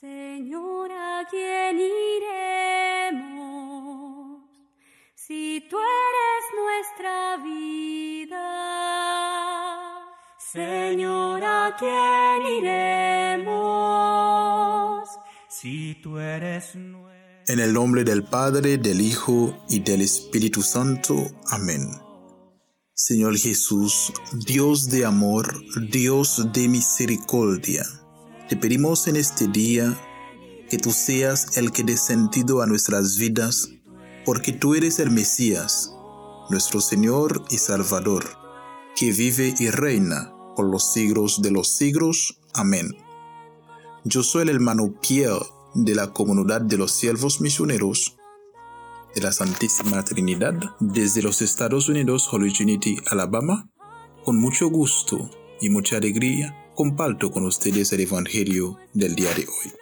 Señor, ¿a quién iremos si tú eres nuestra vida? Señor, ¿a quién iremos si tú eres nuestro? En el nombre del Padre, del Hijo y del Espíritu Santo. Amén. Señor Jesús, Dios de amor, Dios de misericordia, te pedimos en este día que tú seas el que dé sentido a nuestras vidas, porque tú eres el Mesías, nuestro Señor y Salvador, que vive y reina por los siglos de los siglos. Amén. Yo soy el hermano Pierre de la comunidad de los siervos misioneros de la Santísima Trinidad desde los Estados Unidos, Holy Trinity, Alabama. Con mucho gusto y mucha alegría comparto con ustedes el Evangelio del día de hoy.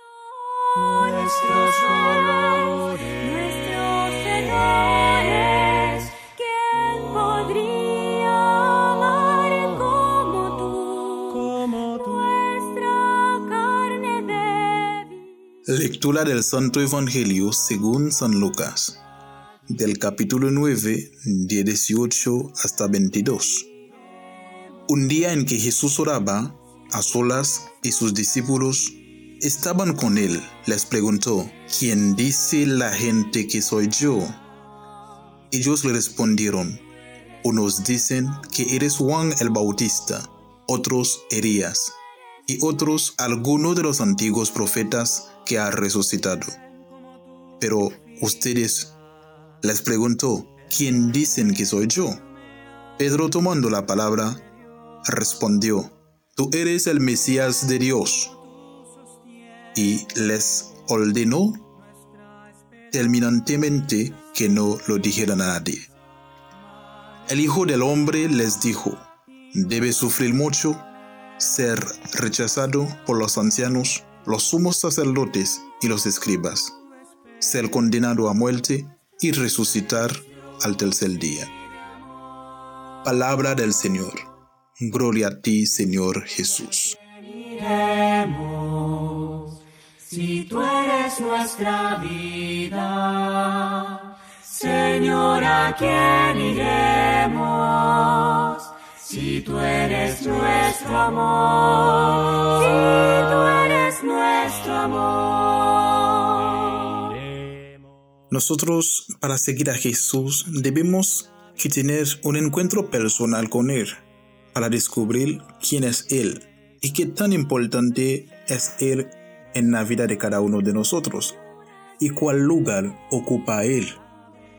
Nuestro Señor, nuestro Señor es quien podría amar como tú, Como tú. nuestra carne débil. Lectura del Santo Evangelio según San Lucas, del capítulo 9, de 18 hasta 22. Un día en que Jesús oraba a solas y sus discípulos estaban con él, les preguntó, ¿quién dice la gente que soy yo? Ellos le respondieron, unos dicen que eres Juan el Bautista, otros Elías, y otros alguno de los antiguos profetas que ha resucitado. Pero ustedes les preguntó, ¿quién dicen que soy yo? Pedro tomando la palabra, respondió, Tú eres el Mesías de Dios. Y les ordenó terminantemente que no lo dijeran a nadie. El Hijo del Hombre les dijo, debe sufrir mucho, ser rechazado por los ancianos, los sumos sacerdotes y los escribas, ser condenado a muerte y resucitar al tercer día. Palabra del Señor. Gloria a ti, Señor Jesús. si tú eres nuestra vida? Señor, ¿a quién iremos si tú eres nuestro amor? Si tú eres nuestro amor. Nosotros, para seguir a Jesús, debemos que tener un encuentro personal con Él, para descubrir quién es Él y qué tan importante es Él en la vida de cada uno de nosotros y cuál lugar ocupa Él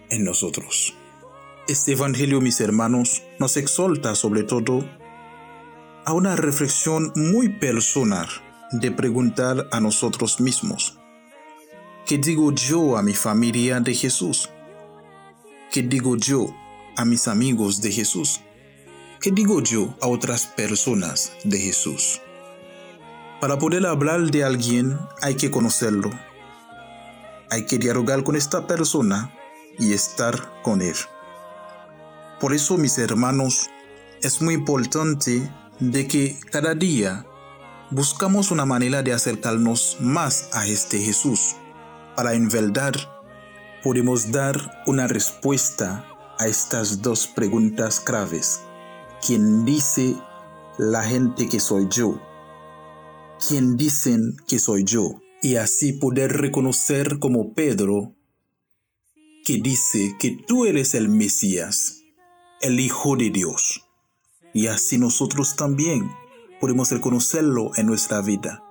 en nosotros. Este Evangelio, mis hermanos, nos exhorta sobre todo a una reflexión muy personal de preguntar a nosotros mismos, ¿qué digo yo a mi familia de Jesús? ¿Qué digo yo a mis amigos de Jesús? ¿Qué digo yo a otras personas de Jesús? Para poder hablar de alguien hay que conocerlo. Hay que dialogar con esta persona y estar con él. Por eso, mis hermanos, es muy importante de que cada día buscamos una manera de acercarnos más a este Jesús. Para en verdad podemos dar una respuesta a estas dos preguntas claves. ¿Quién dice la gente que soy yo? ¿Quién dicen que soy yo? Y así poder reconocer como Pedro que dice que tú eres el Mesías, el Hijo de Dios. Y así nosotros también podemos reconocerlo en nuestra vida,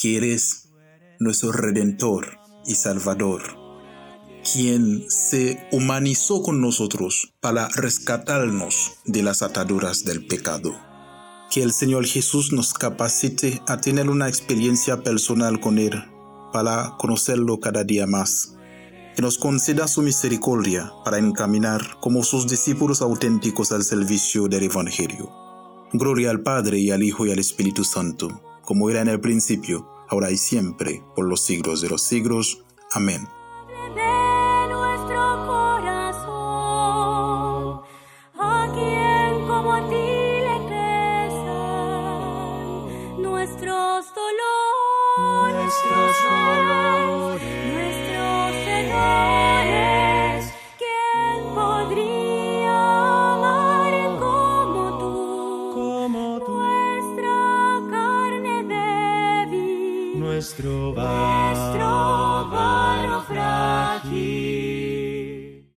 que eres nuestro Redentor y Salvador, quien se humanizó con nosotros para rescatarnos de las ataduras del pecado. Que el Señor Jesús nos capacite a tener una experiencia personal con Él para conocerlo cada día más que nos conceda su misericordia para encaminar como sus discípulos auténticos al servicio del Evangelio. Gloria al Padre y al Hijo y al Espíritu Santo, como era en el principio, ahora y siempre, por los siglos de los siglos. Amén. Nuestro barro frágil.